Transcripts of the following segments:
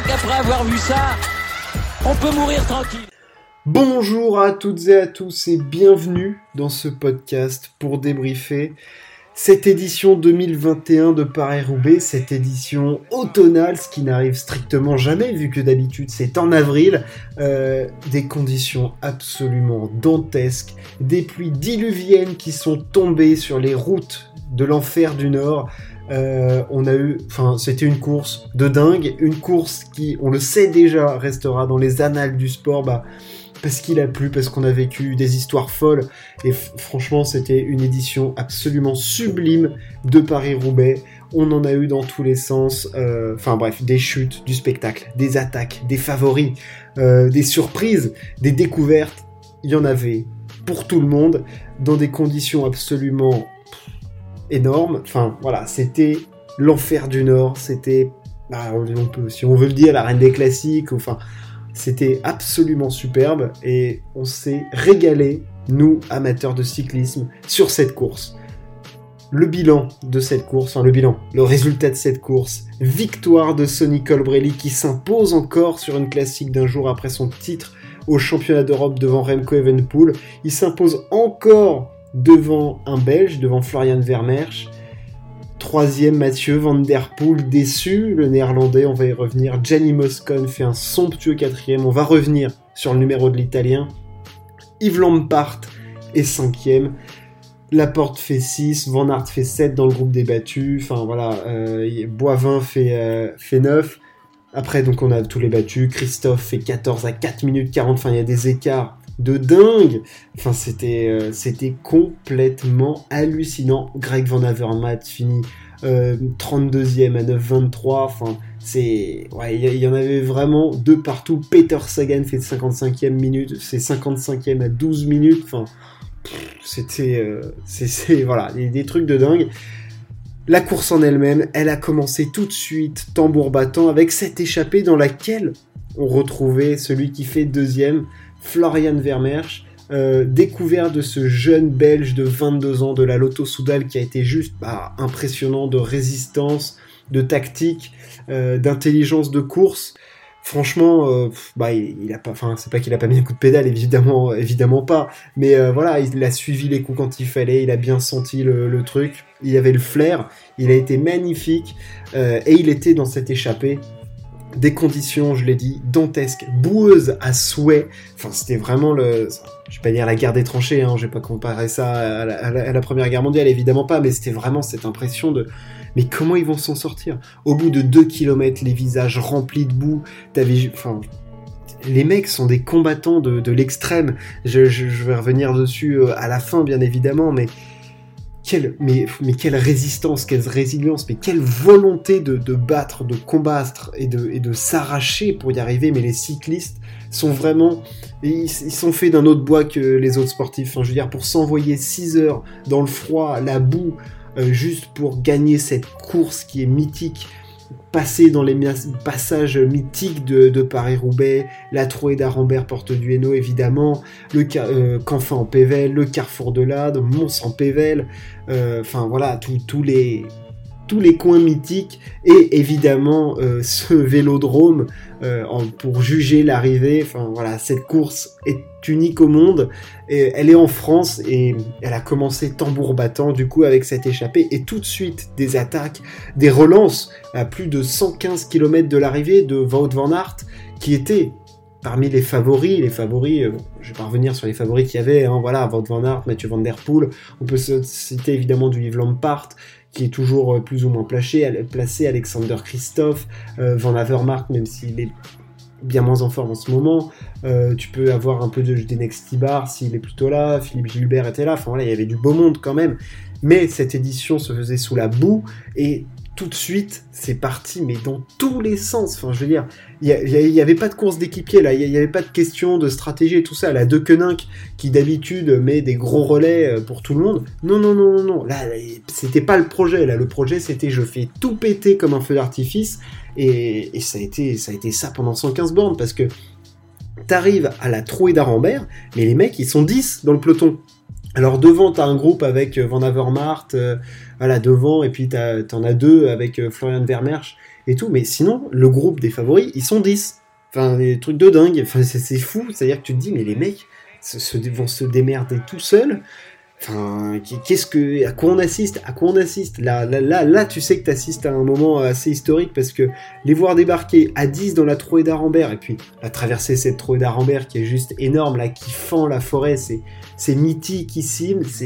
crois qu'après avoir vu ça, on peut mourir tranquille. Bonjour à toutes et à tous et bienvenue dans ce podcast pour débriefer cette édition 2021 de Paris-Roubaix, cette édition automnale, ce qui n'arrive strictement jamais vu que d'habitude c'est en avril, euh, des conditions absolument dantesques, des pluies diluviennes qui sont tombées sur les routes de l'enfer du Nord. Euh, on a eu, enfin, c'était une course de dingue, une course qui, on le sait déjà, restera dans les annales du sport. Bah, parce qu'il a plu, parce qu'on a vécu des histoires folles. Et franchement, c'était une édition absolument sublime de Paris-Roubaix. On en a eu dans tous les sens. Euh, enfin bref, des chutes, du spectacle, des attaques, des favoris, euh, des surprises, des découvertes. Il y en avait pour tout le monde, dans des conditions absolument énormes. Enfin voilà, c'était l'enfer du Nord. C'était, bah, si on veut le dire, la reine des classiques. Enfin c'était absolument superbe et on s'est régalé, nous, amateurs de cyclisme, sur cette course. Le bilan de cette course, enfin le bilan, le résultat de cette course, victoire de Sonny Colbrelli qui s'impose encore sur une classique d'un jour après son titre au championnat d'Europe devant Remco Evenpool. Il s'impose encore devant un Belge, devant Florian Vermeersch. Troisième, Mathieu Van Der Poel, déçu. Le néerlandais, on va y revenir. Gianni Moscon fait un somptueux quatrième. On va revenir sur le numéro de l'italien. Yves Lampart est cinquième. Laporte fait 6, Van Aert fait 7 dans le groupe des battus. Enfin voilà, euh, Boivin fait, euh, fait 9. Après, donc on a tous les battus. Christophe fait 14 à 4 minutes 40. Enfin, il y a des écarts de dingue. Enfin, c'était euh, c'était complètement hallucinant. Greg Van Avermaet finit 32e euh, à 9,23. Enfin, c'est ouais, il y, en avait vraiment deux partout. Peter Sagan fait 55e minute, c'est 55e à 12 minutes. Enfin, c'était euh, c'est voilà des, des trucs de dingue. La course en elle-même, elle a commencé tout de suite, tambour battant, avec cette échappée dans laquelle on retrouvait celui qui fait deuxième, Florian Vermeersch, euh, découvert de ce jeune Belge de 22 ans de la Lotto Soudal qui a été juste bah, impressionnant de résistance, de tactique, euh, d'intelligence de course. Franchement, euh, bah, il, a pas, enfin, c'est pas qu'il a pas mis un coup de pédale, évidemment, évidemment pas. Mais voilà, il a suivi les coups quand il fallait, il a bien senti le truc, il avait le flair, il a été magnifique et il était dans cette échappée des conditions, je l'ai dit, dantesques, boueuses à souhait. Enfin, c'était vraiment le, je vais pas dire la guerre des tranchées, hein, je vais pas comparer ça à la, Première Guerre mondiale, évidemment pas, mais c'était vraiment cette impression de, mais comment ils vont s'en sortir? Au bout de deux kilomètres, les visages remplis de boue, t'avais, enfin, les mecs sont des combattants de, l'extrême. Je, je, vais revenir dessus euh, à la fin, bien évidemment, mais mais, mais quelle résistance, quelle résilience, mais quelle volonté de, de battre, de combattre et de, et de s'arracher pour y arriver. Mais les cyclistes sont vraiment, ils, sont faits d'un autre bois que les autres sportifs. Enfin, je veux dire, pour s'envoyer 6 heures dans le froid, la boue, euh, juste pour gagner cette course qui est mythique, passer dans les passages mythiques de, Paris-Roubaix, la trouée d'Arambert porte du Hainaut évidemment, le euh, Canfin en Pével, le Carrefour de l'Ade, Mons en Pével, euh, enfin voilà, tous les tous les coins mythiques et évidemment euh, ce vélodrome euh, pour juger l'arrivée. Enfin voilà, cette course est unique au monde. Et elle est en France et elle a commencé tambour battant du coup avec cette échappée et tout de suite des attaques, des relances à plus de 115 km de l'arrivée de Wout van Aert qui était parmi les favoris, les favoris, euh, je vais pas revenir sur les favoris qu'il y avait, hein, voilà, Wout van Aert, Mathieu van der Poel, on peut citer évidemment du Yves Lampart, qui est toujours euh, plus ou moins placé, Alexander Christophe, euh, Van Avermaet, même s'il est bien moins en forme en ce moment. Euh, tu peux avoir un peu de Denex Tibar s'il est plutôt là. Philippe Gilbert était là. Enfin voilà, il y avait du beau monde quand même. Mais cette édition se faisait sous la boue et tout de suite, c'est parti, mais dans tous les sens. Enfin, je veux dire, il n'y avait pas de course d'équipier là, il n'y avait pas de question de stratégie et tout ça. La De Koenig, qui d'habitude met des gros relais euh, pour tout le monde. Non, non, non, non, non. Là, c'était pas le projet. Là, le projet, c'était je fais tout péter comme un feu d'artifice. Et, ça, a été, ça a été ça pendant 115 bornes parce que t'arrives à la trouée d'Arambert, mais les mecs, ils sont 10 dans le peloton. Alors devant, t'as un groupe avec euh, Van Avermaet, euh, voilà, devant, et puis t'en as deux avec euh, Florian Vermeersch. et tout. Mais sinon, le groupe des favoris, ils sont 10. Enfin, des trucs de dingue. Enfin, c'est fou. C'est-à-dire que tu te dis, mais les mecs vont se démerder tout seuls. Enfin, qu'est-ce que, à quoi on assiste À quoi on assiste? Là, là, là, là, tu sais que tu assistes à un moment assez historique parce que les voir débarquer à 10 dans la trouée d'Arambert et puis la traverser cette trouée d'Arambert qui est juste énorme là, qui fend la forêt, c'est, c'est,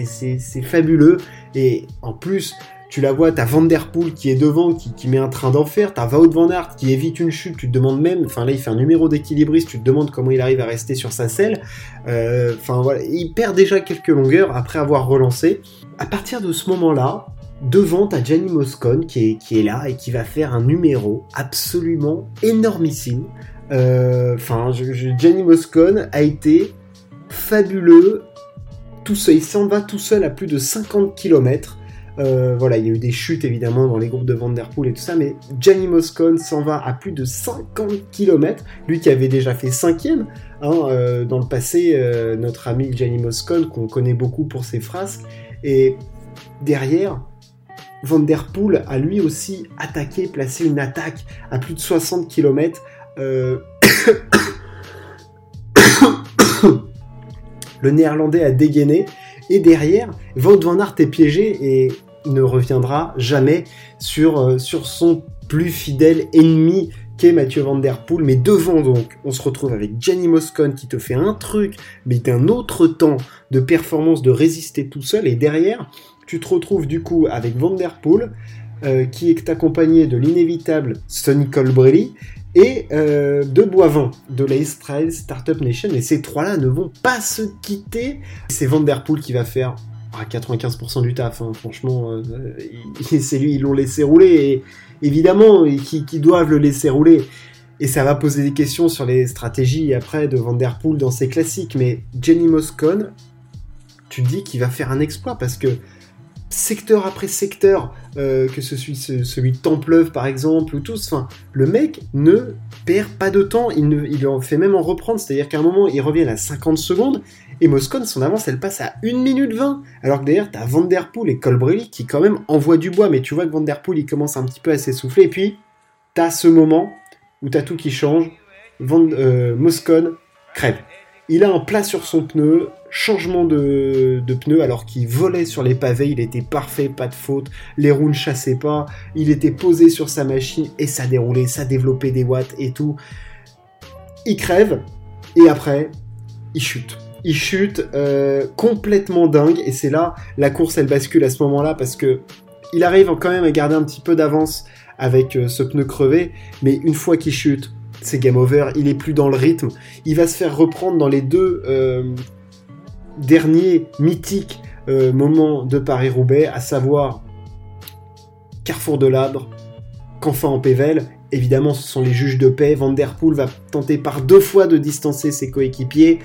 c'est, c'est fabuleux. Et en plus tu la vois, t'as Van Der Poel qui est devant, qui, met un train d'enfer, t'as Wout Van Aert qui évite une chute, tu te demandes même, enfin là il fait un numéro d'équilibriste, tu te demandes comment il arrive à rester sur sa selle, euh, enfin voilà, il perd déjà quelques longueurs après avoir relancé. À partir de ce moment-là, devant t'as Gianni Moscone qui est, qui est là et qui va faire un numéro absolument énormissime. Euh, enfin, Gianni Moscone a été fabuleux, tout seul, il s'en va tout seul à plus de 50 km. Euh, voilà, il y a eu des chutes évidemment dans les groupes de Vanderpool et tout ça, mais Gianni Moscone s'en va à plus de 50 km, lui qui avait déjà fait cinquième hein, euh, dans le passé, euh, notre ami Gianni Moscone, qu'on connaît beaucoup pour ses frasques, et derrière, Vanderpool a lui aussi attaqué, placé une attaque à plus de 60 km. le néerlandais a dégainé et derrière, Wout van Aert est piégé et ne reviendra jamais sur, euh, sur son plus fidèle ennemi qu'est Mathieu Van Der Poel. Mais devant donc, on se retrouve avec Gianni Moscone qui te fait un truc, mais d'un autre temps de performance, de résister tout seul. Et derrière, tu te retrouves du coup avec Van Der Poel, euh, qui est accompagné de l'inévitable Sonny Colbrelli et euh, de Boivin de la Israel Startup Nation. Et ces trois-là ne vont pas se quitter. C'est Van Der Poel qui va faire à 95% du taf. Hein. Franchement, euh, c'est lui, ils l'ont laissé rouler. Et évidemment, qui, doivent le laisser rouler. Et ça va poser des questions sur les stratégies après de Van Der Poel dans ses classiques. Mais Jenny Moscone, tu dis qu'il va faire un exploit parce que secteur après secteur, euh, que ce soit celui de Templeuve par exemple, ou tous, enfin, le mec ne perd pas de temps, il, ne, il en fait même en reprendre, c'est-à-dire qu'à un moment, il revient à 50 secondes, et Moscone, son avance, elle passe à 1 minute 20, alors que derrière, t'as Van Der Poel et Colbrelli qui quand même envoient du bois, mais tu vois que Van Der Poel, il commence un petit peu à s'essouffler, et puis, t'as ce moment où t'as tout qui change, Van, euh, Moscone crève. Il a un plat sur son pneu, changement de, pneu alors qu'il volait sur les pavés, il était parfait, pas de faute, les roues ne chassaient pas, il était posé sur sa machine et ça déroulait, ça développait des watts et tout. Il crève et après, il chute. Il chute euh, complètement dingue et c'est là la course elle bascule à ce moment-là parce que il arrive quand même à garder un petit peu d'avance avec euh, ce pneu crevé, mais une fois qu'il chute, c'est game over, il est plus dans le rythme, il va se faire reprendre dans les deux euh, derniers mythiques euh, moments de Paris-Roubaix, à savoir Carrefour de l'Abre, Canfin en Pével, évidemment ce sont les juges de paix, Van Der Poel va tenter par deux fois de distancer ses coéquipiers,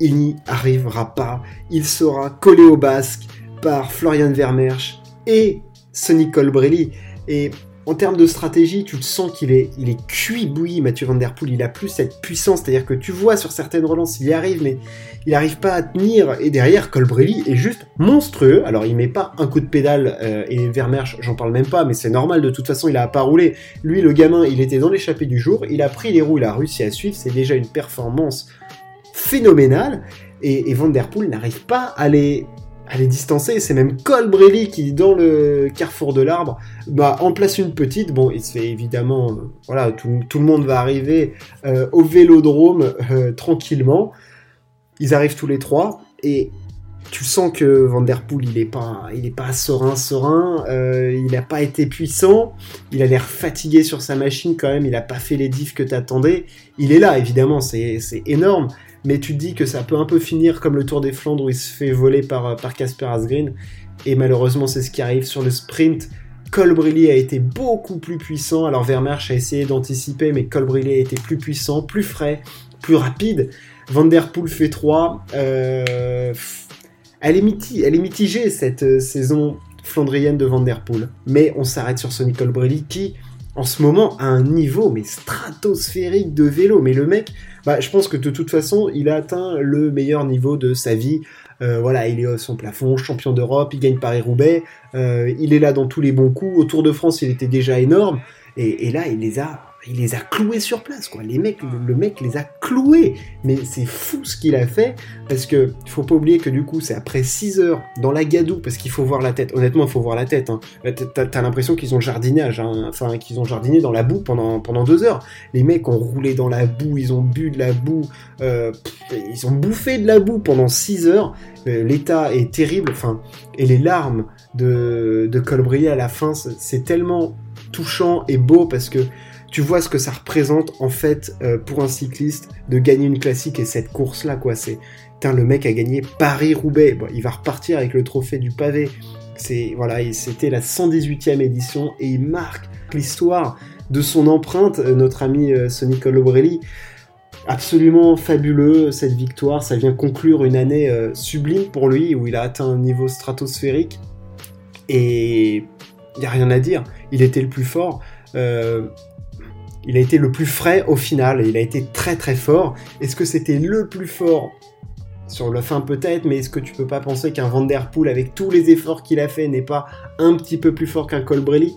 il n'y arrivera pas, il sera collé au basque par Florian Vermersch et Sonny Colbrelli, et en termes de stratégie, tu te sens qu'il est, il est cuit bouilli, Mathieu Van Der Poel. Il a plus cette puissance, c'est-à-dire que tu vois sur certaines relances, il y arrive, mais il n'arrive pas à tenir. Et derrière, Colbrelli est juste monstrueux. Alors, il met pas un coup de pédale euh, et Vermersch, j'en parle même pas, mais c'est normal. De toute façon, il a pas roulé. Lui, le gamin, il était dans l'échappée du jour. Il a pris les roues, il a réussi à suivre. C'est déjà une performance phénoménale. Et, et Van Der Poel n'arrive pas à les elle est distancée. C'est même Colbrelli qui, dans le carrefour de l'arbre, bah, en place une petite. Bon, il se fait évidemment, euh, voilà, tout, le monde va arriver euh, au vélodrome euh, tranquillement. Ils arrivent tous les trois et tu sens que Van Der Poel, il est pas, il pas serein, serein. il n'a pas été puissant. Il a l'air fatigué sur sa machine quand même. Il n'a pas fait les diffs que t'attendais. Il est là, évidemment, c'est énorme mais tu dis que ça peut un peu finir comme le Tour des Flandres où il se fait voler par, par Casper Asgreen, et malheureusement c'est ce qui arrive sur le sprint. Colbrelli a été beaucoup plus puissant, alors Vermeersch a essayé d'anticiper, mais Colbrelli a été plus puissant, plus frais, plus rapide. Van fait 3. Euh, elle, est elle est mitigée cette euh, saison flandrienne de Van mais on s'arrête sur Sonny Colbrelli qui en ce moment à un niveau mais stratosphérique de vélo. Mais le mec, bah, je pense que de toute façon, il a atteint le meilleur niveau de sa vie. Euh, voilà, il est son plafond, champion d'Europe, il gagne Paris-Roubaix, euh, il est là dans tous les bons coups. Au Tour de France, il était déjà énorme. Et, là, il les a il les a cloués sur place, quoi. Les mecs, le, mec les a cloués. Mais c'est fou ce qu'il a fait, parce que faut pas oublier que du coup, c'est après 6 heures dans la gadoue, parce qu'il faut voir la tête. Honnêtement, il faut voir la tête. Hein. T'as l'impression qu'ils ont jardinage, hein. enfin qu'ils ont jardiné dans la boue pendant pendant deux heures. Les mecs ont roulé dans la boue, ils ont bu de la boue, euh, ils ont bouffé de la boue pendant 6 heures. Euh, l'état est terrible, enfin, et les larmes de de à la fin, c'est tellement touchant et beau parce que tu vois ce que ça représente en fait euh, pour un cycliste de gagner une classique et cette course là quoi. C'est le mec a gagné Paris Roubaix il va repartir avec le trophée du pavé. C'est voilà c'était la 118e édition et il marque l'histoire de son empreinte euh, notre ami euh, Colobrelli absolument fabuleux cette victoire. Ça vient conclure une année sublime pour lui où il a atteint un niveau stratosphérique. Et il n'y a rien à dire. Il était le plus fort il a été le plus frais au final, il a été très très fort. Est-ce que c'était le plus fort sur le fin peut-être, mais est-ce que tu peux pas penser qu'un Vanderpool avec tous les efforts qu'il a fait n'est pas un petit peu plus fort qu'un Colbrelli?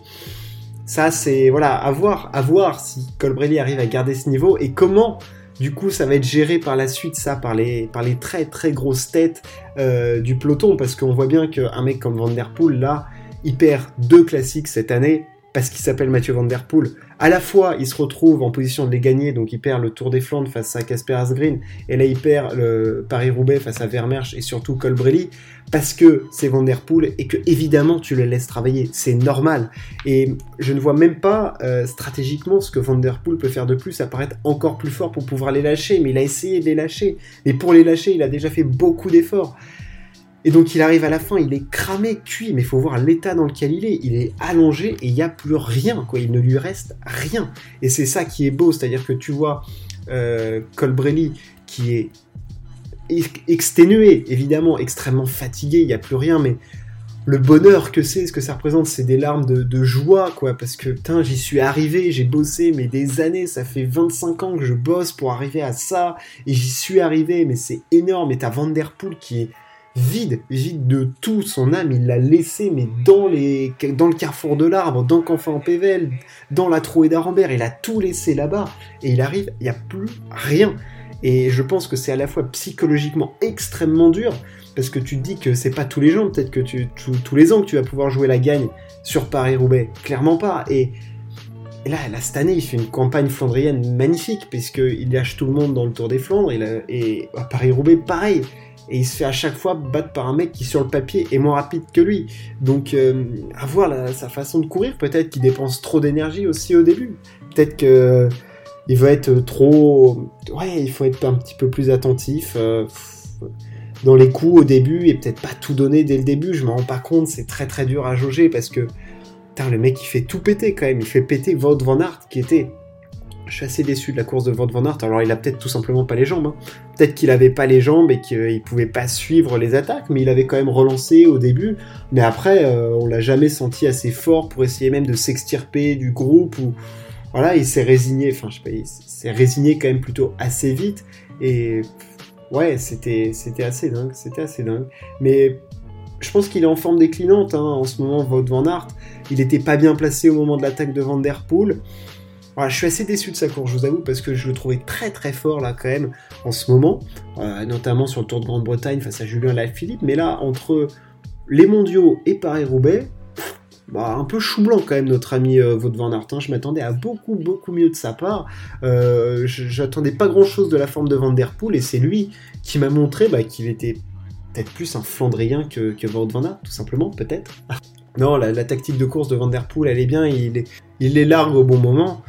Ça c'est voilà, à voir, à voir si Colbrelli arrive à garder ce niveau et comment du coup ça va être géré par la suite ça par les très très grosses têtes euh, du peloton. Parce qu'on voit bien qu'un mec comme Vanderpool là il perd deux classiques cette année parce qu'il s'appelle Mathieu Van Der Poel. À la fois, il se retrouve en position de les gagner, donc il perd le Tour des Flandres face à Casper Asgreen, et là il perd le Paris-Roubaix face à Vermersch et surtout Colbrelli, parce que c'est Van Der Poel et que évidemment tu le laisses travailler, c'est normal. Et je ne vois même pas euh, stratégiquement ce que Van Der Poel peut faire de plus, à paraître encore plus fort pour pouvoir les lâcher, mais il a essayé de les lâcher. Mais pour les lâcher, il a déjà fait beaucoup d'efforts. Et donc il arrive à la fin, il est cramé, cuit, mais il faut voir l'état dans lequel il est. Il est allongé et il n'y a plus rien, quoi. Il ne lui reste rien. Et c'est ça qui est beau, c'est-à-dire que tu vois euh, Colbrelli qui est exténué, évidemment, extrêmement fatigué, il n'y a plus rien, mais le bonheur que c'est, ce que ça représente, c'est des larmes de, joie, quoi, parce que, putain, j'y suis arrivé, j'ai bossé, mais des années, ça fait 25 ans que je bosse pour arriver à ça, et j'y suis arrivé, mais c'est énorme, et t'as Vanderpool qui est vide, vide de tout. Son âme, il l'a laissé, mais dans, le carrefour de l'arbre, dans Canfin en Pével, dans la trouée d'Arambert, il a tout laissé là-bas, et il arrive, il n'y a plus rien. Et je pense que c'est à la fois psychologiquement extrêmement dur, parce que tu te dis que c'est pas tous les gens, peut-être que tu, tous les ans que tu vas pouvoir jouer la gagne sur Paris-Roubaix, clairement pas. Et, là, là, cette année, il fait une campagne flandrienne magnifique, puisqu'il lâche tout le monde dans le Tour des Flandres, et, et à Paris-Roubaix, pareil et il se fait à chaque fois battre par un mec qui sur le papier est moins rapide que lui. Donc euh, à voir sa façon de courir, peut-être qu'il dépense trop d'énergie aussi au début. Peut-être que il veut être trop, ouais, il faut être un petit peu plus attentif euh, dans les coups au début et peut-être pas tout donner dès le début. Je me rends pas compte, c'est très très dur à jauger parce que putain, le mec il fait tout péter quand même. Il fait péter Wout van qui était je suis assez déçu de la course de Wout van Aert. Alors, il a peut-être tout simplement pas les jambes. Hein. Peut-être qu'il avait pas les jambes et qu'il pouvait pas suivre les attaques, mais il avait quand même relancé au début. Mais après, euh, on l'a jamais senti assez fort pour essayer même de s'extirper du groupe ou voilà, il s'est résigné. Enfin, je sais pas, il s'est résigné quand même plutôt assez vite. Et ouais, c'était c'était assez dingue. C'était assez dingue. Mais je pense qu'il est en forme déclinante hein, en ce moment, Wout van Aert. Il était pas bien placé au moment de l'attaque de Van Der Poel je suis assez déçu de sa course, je vous avoue, parce que je le trouvais très très fort là quand même en ce moment, euh, notamment sur le Tour de Grande-Bretagne face à Julien Lafilippe. Mais là, entre les mondiaux et Paris-Roubaix, bah, un peu chou blanc quand même notre ami euh, van Aert. Je m'attendais à beaucoup beaucoup mieux de sa part. Euh, J'attendais pas grand chose de la forme de Van Der Poel et c'est lui qui m'a montré bah, qu'il était peut-être plus un Flandrien que, que Van Aert, tout simplement, peut-être. non, la, tactique de course de Van Der Poel, elle est bien, il, il les largue au bon moment.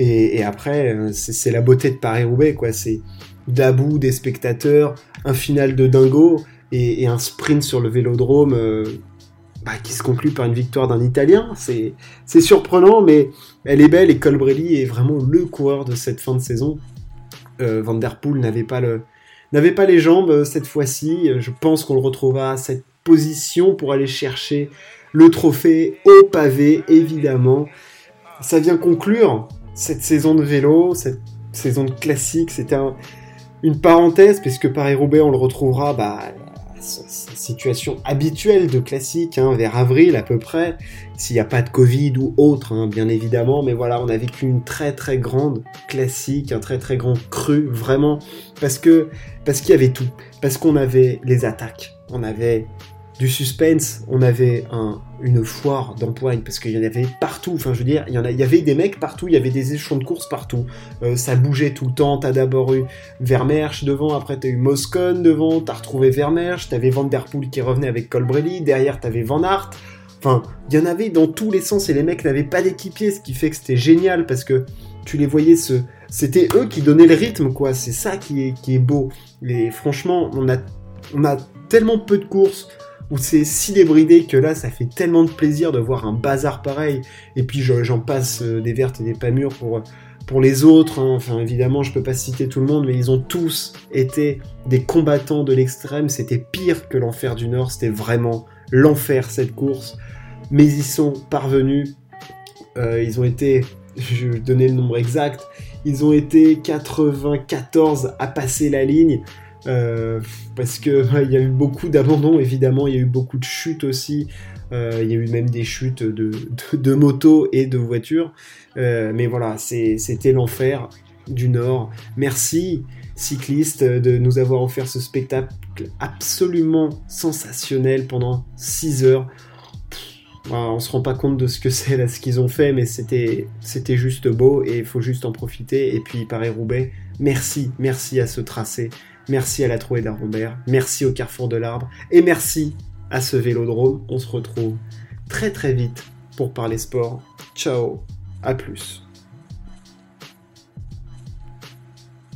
Et, après, euh, c'est la beauté de Paris-Roubaix, quoi. C'est d'abou des spectateurs, un final de dingo et, un sprint sur le vélodrome euh, bah, qui se conclut par une victoire d'un Italien. C'est surprenant, mais elle est belle et Colbrelli est vraiment le coureur de cette fin de saison. Euh, Van Der Poel n'avait pas le pas les jambes cette fois-ci. Je pense qu'on le retrouvera à cette position pour aller chercher le trophée au pavé, évidemment. Ça vient conclure cette saison de vélo, cette saison de classique, c'était une parenthèse, puisque Paris-Roubaix, on le retrouvera bah, sa situation habituelle de classique, hein, vers avril à peu près, s'il n'y a pas de Covid ou autre, hein, bien évidemment, mais voilà, on a vécu une très très grande classique, un très très grand cru, vraiment, parce que parce qu'il y avait tout, parce qu'on avait les attaques, on avait du suspense, on avait un, une foire d'empoigne parce qu'il y en avait partout. Enfin, je veux dire, il y, en avait des mecs partout, il y avait des échelons de course partout. Euh, ça bougeait tout le temps. T'as d'abord eu Vermersch devant, après t'as eu Moscone devant, t'as retrouvé Vermersch, t'avais Van Der qui revenait avec Colbrelli, derrière t'avais Van Aert. Enfin, il y en avait dans tous les sens et les mecs n'avaient pas d'équipier, ce qui fait que c'était génial parce que tu les voyais. C'était eux qui donnaient le rythme, quoi. C'est ça qui est, qui est beau. Et franchement, on a, on a tellement peu de courses où c'est si débridé que là, ça fait tellement de plaisir de voir un bazar pareil. Et puis j'en passe euh, des vertes et des pas mûres pour, les autres. Hein. Enfin, évidemment, je peux pas citer tout le monde, mais ils ont tous été des combattants de l'extrême. C'était pire que l'enfer du Nord. C'était vraiment l'enfer cette course. Mais ils sont parvenus. Euh, ils ont été, je vais donner le nombre exact, ils ont été 94 à passer la ligne. Euh, parce que il y a eu beaucoup d'abandons, évidemment, il y a eu beaucoup de chutes aussi. Euh, il y a eu même des chutes de, de, motos et de voitures. Euh, mais voilà, c'était l'enfer du Nord. Merci, cyclistes, de nous avoir offert ce spectacle absolument sensationnel pendant 6 heures. on se rend pas compte de ce que c'est là, ce qu'ils ont fait, mais c'était c'était juste beau et il faut juste en profiter. Et puis Paris-Roubaix, merci, merci à ce tracé. Merci à la trouée d'Arambert, merci au Carrefour de l'Arbre, et merci à ce vélodrome. On se retrouve très très vite pour parler sport. Ciao, à plus.